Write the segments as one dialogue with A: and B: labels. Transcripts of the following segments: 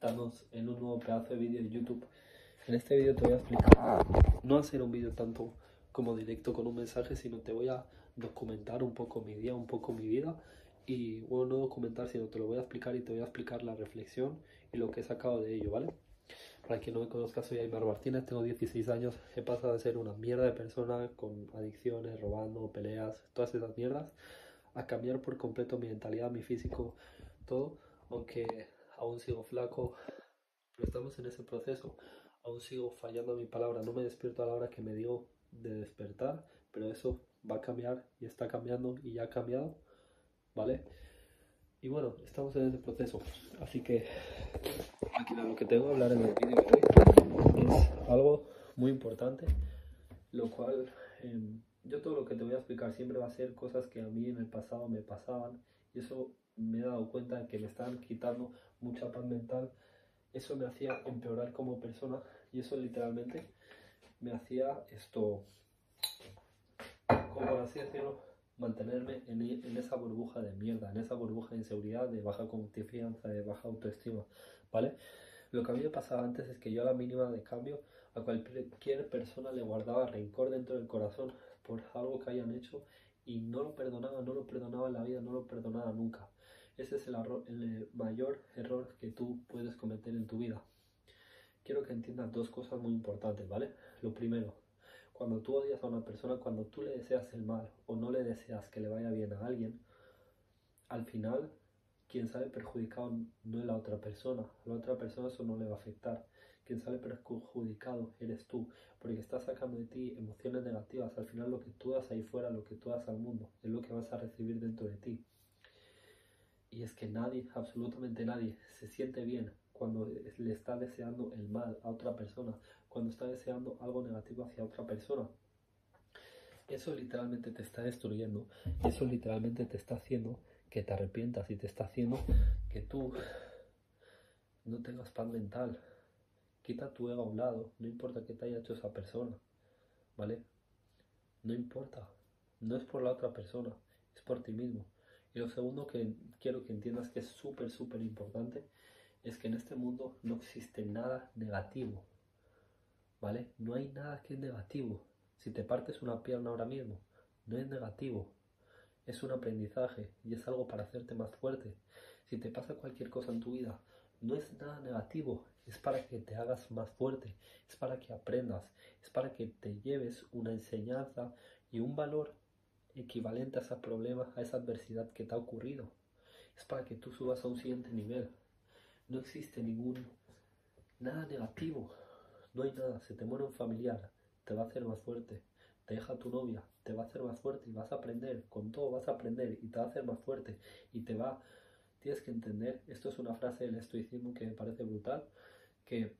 A: Estamos en un nuevo pedazo de vídeo de YouTube. En este vídeo te voy a explicar, no hacer un vídeo tanto como directo con un mensaje, sino te voy a documentar un poco mi día, un poco mi vida. Y bueno, no documentar, sino te lo voy a explicar y te voy a explicar la reflexión y lo que he sacado de ello, ¿vale? Para quien no me conozca, soy Aymar Martínez, tengo 16 años, he pasado de ser una mierda de persona con adicciones, robando, peleas, todas esas mierdas, a cambiar por completo mi mentalidad, mi físico, todo, aunque aún sigo flaco, pero estamos en ese proceso, aún sigo fallando mi palabra, no me despierto a la hora que me dio de despertar, pero eso va a cambiar y está cambiando y ya ha cambiado, ¿vale? Y bueno, estamos en ese proceso, así que aquí lo que tengo que hablar en el vídeo es algo muy importante, lo cual em, yo todo lo que te voy a explicar siempre va a ser cosas que a mí en el pasado me pasaban y eso me he dado cuenta de que me están quitando mucha paz mental. Eso me hacía empeorar como persona y eso literalmente me hacía esto, como así decirlo, mantenerme en, en, esa burbuja de mierda, en esa burbuja de inseguridad, de baja confianza, de baja autoestima, ¿vale? Lo que a mí me pasaba antes es que yo a la mínima de cambio a cualquier persona le guardaba rencor dentro del corazón por algo que hayan hecho y no lo perdonaba, no lo perdonaba en la vida, no lo perdonaba nunca. Ese es el, el mayor error que tú puedes cometer en tu vida. Quiero que entiendas dos cosas muy importantes, ¿vale? Lo primero, cuando tú odias a una persona, cuando tú le deseas el mal o no le deseas que le vaya bien a alguien, al final quien sale perjudicado no es la otra persona, a la otra persona eso no le va a afectar. Quien sale perjudicado eres tú, porque estás sacando de ti emociones negativas. Al final lo que tú das ahí fuera, lo que tú das al mundo, es lo que vas a recibir dentro de ti. Y es que nadie, absolutamente nadie, se siente bien cuando le está deseando el mal a otra persona, cuando está deseando algo negativo hacia otra persona. Eso literalmente te está destruyendo, eso literalmente te está haciendo que te arrepientas y te está haciendo que tú no tengas paz mental. Quita tu ego a un lado, no importa qué te haya hecho esa persona, ¿vale? No importa, no es por la otra persona, es por ti mismo. Y lo segundo que quiero que entiendas que es súper, súper importante es que en este mundo no existe nada negativo. ¿Vale? No hay nada que es negativo. Si te partes una pierna ahora mismo, no es negativo. Es un aprendizaje y es algo para hacerte más fuerte. Si te pasa cualquier cosa en tu vida, no es nada negativo. Es para que te hagas más fuerte. Es para que aprendas. Es para que te lleves una enseñanza y un valor equivalente a ese problema, a esa adversidad que te ha ocurrido. Es para que tú subas a un siguiente nivel. No existe ningún nada negativo. No hay nada. Se te muere un familiar, te va a hacer más fuerte. Te deja tu novia, te va a hacer más fuerte y vas a aprender. Con todo vas a aprender y te va a hacer más fuerte. Y te va. Tienes que entender. Esto es una frase del estoicismo que me parece brutal. Que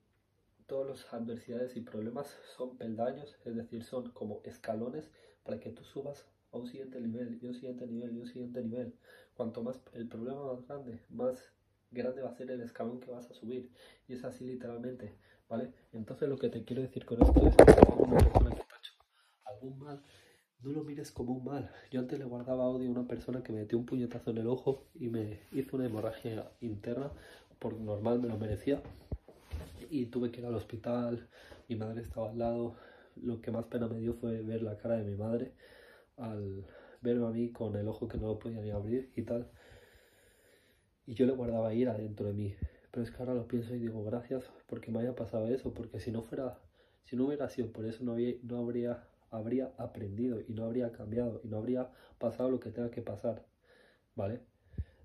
A: todas las adversidades y problemas son peldaños, es decir, son como escalones para que tú subas a un siguiente nivel y un siguiente nivel y un siguiente nivel. Cuanto más el problema más grande, más grande va a ser el escalón que vas a subir. Y es así literalmente, ¿vale? Entonces lo que te quiero decir con esto es que algún mal, no lo mires como un mal. Yo antes le guardaba odio a una persona que me metió un puñetazo en el ojo y me hizo una hemorragia interna, por normal me lo merecía. Y tuve que ir al hospital, mi madre estaba al lado. Lo que más pena me dio fue ver la cara de mi madre al verme a mí con el ojo que no lo podía ni abrir y tal. Y yo le guardaba ira dentro de mí. Pero es que ahora lo pienso y digo, gracias porque me haya pasado eso, porque si no fuera, si no hubiera sido por eso, no, había, no habría, habría aprendido y no habría cambiado y no habría pasado lo que tenga que pasar. ¿Vale?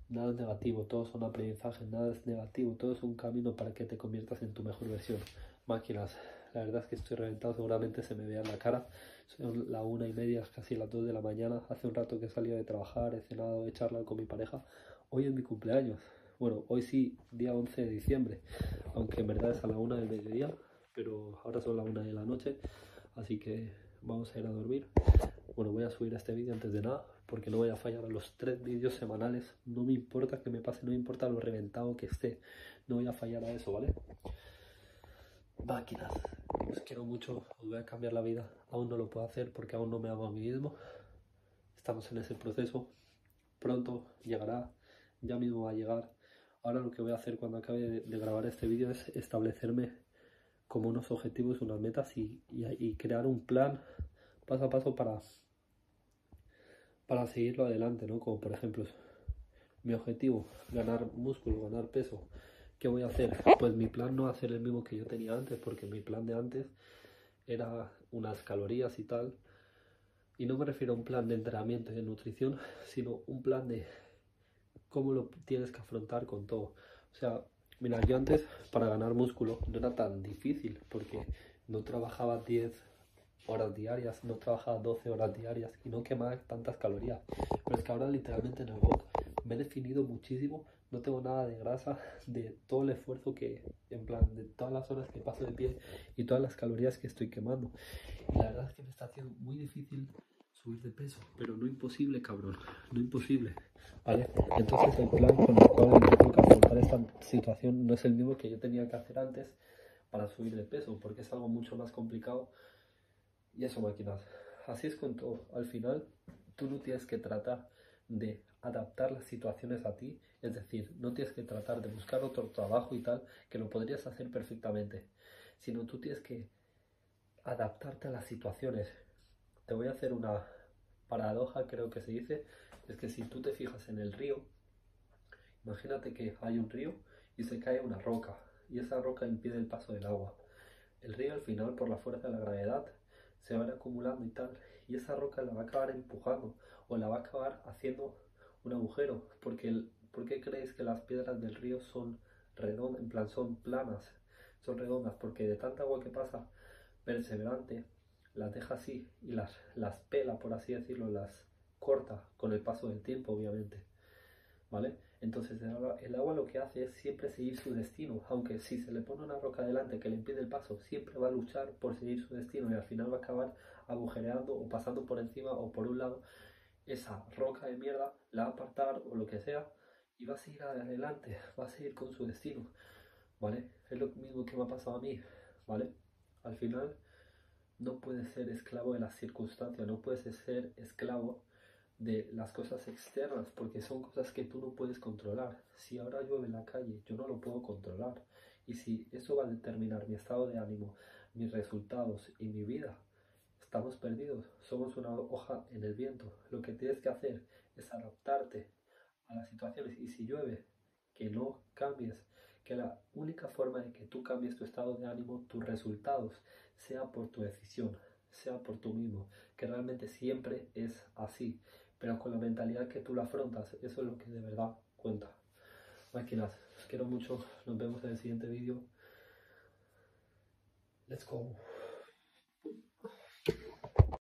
A: Nada es negativo, todos son aprendizajes, nada es negativo, todo es un camino para que te conviertas en tu mejor versión. Máquinas, la verdad es que estoy reventado, seguramente se me vea en la cara. Son la una y media, casi las dos de la mañana. Hace un rato que he salido de trabajar, he cenado, he charlado con mi pareja. Hoy es mi cumpleaños. Bueno, hoy sí, día 11 de diciembre, aunque en verdad es a la una del mediodía, pero ahora son las una de la noche, así que vamos a ir a dormir. Bueno, voy a subir este vídeo antes de nada, porque no voy a fallar a los tres vídeos semanales. No me importa que me pase, no me importa lo reventado que esté, no voy a fallar a eso, ¿vale? Máquinas, os quiero mucho, os voy a cambiar la vida. Aún no lo puedo hacer porque aún no me hago a mí mismo. Estamos en ese proceso. Pronto llegará, ya mismo va a llegar. Ahora lo que voy a hacer cuando acabe de, grabar este vídeo es establecerme como unos objetivos, unas metas y, y, crear un plan paso a paso para, para seguirlo adelante, ¿no? Como por ejemplo, mi objetivo, ganar músculo, ganar peso. ¿Qué voy a hacer? Pues mi plan no ser el mismo que yo tenía antes, porque mi plan de antes era unas calorías y tal. Y no me refiero a un plan de entrenamiento y de nutrición, sino un plan de cómo lo tienes que afrontar con todo. O sea, mira, yo antes para ganar músculo no era tan difícil porque no trabajaba 10 horas diarias, no trabajaba 12 horas diarias y no quemaba tantas calorías. Pero es que ahora literalmente en el box me he definido muchísimo, no tengo nada de grasa, de todo el esfuerzo que, en plan, de todas las horas que paso de pie y todas las calorías que estoy quemando. La verdad es que me está haciendo muy difícil subir de peso, pero no imposible, cabrón, no imposible. ¿Vale? Entonces el plan con el cual yo tengo que afrontar esta situación no es el mismo que yo tenía que hacer antes para subir de peso, porque es algo mucho más complicado y eso máquinas. Así es con todo. Al final, tú no tienes que tratar de adaptar las situaciones a ti, es decir, no tienes que tratar de buscar otro trabajo y tal, que lo podrías hacer perfectamente, sino tú tienes que adaptarte a las situaciones. Te voy a hacer una paradoja, creo que se dice, es que si tú te fijas en el río, imagínate que hay un río y se cae una roca y esa roca impide el paso del agua. El río al final por la fuerza de la gravedad se va acumulando y tal y esa roca la va a acabar empujando o la va a acabar haciendo un agujero porque el, ¿por qué creéis que las piedras del río son redondas, en plan son planas, son redondas? Porque de tanta agua que pasa perseverante las deja así y las, las pela, por así decirlo, las corta con el paso del tiempo, obviamente. ¿Vale? Entonces el agua, lo que hace es siempre seguir su destino, aunque si se le pone una roca delante que le impide el paso, siempre va a luchar por seguir su destino y al final va a acabar agujereando o pasando por encima o por un lado esa roca de mierda, la va a apartar o lo que sea y va a seguir adelante, va a seguir con su destino, ¿vale? Es lo mismo que me ha pasado a mí, ¿vale? Al final no puedes ser esclavo de las circunstancias, no puedes ser esclavo de las cosas externas, porque son cosas que tú no puedes controlar. Si ahora llueve en la calle, yo no lo puedo controlar. Y si eso va a determinar mi estado de ánimo, mis resultados y mi vida, estamos perdidos. Somos una hoja en el viento. Lo que tienes que hacer es adaptarte a las situaciones. Y si llueve, que no cambies. Que la única forma de que tú cambies tu estado de ánimo, tus resultados, sea por tu decisión, sea por tú mismo. Que realmente siempre es así pero con la mentalidad que tú la afrontas, eso es lo que de verdad cuenta. Máquinas, quiero mucho, nos vemos en el siguiente vídeo. Let's go.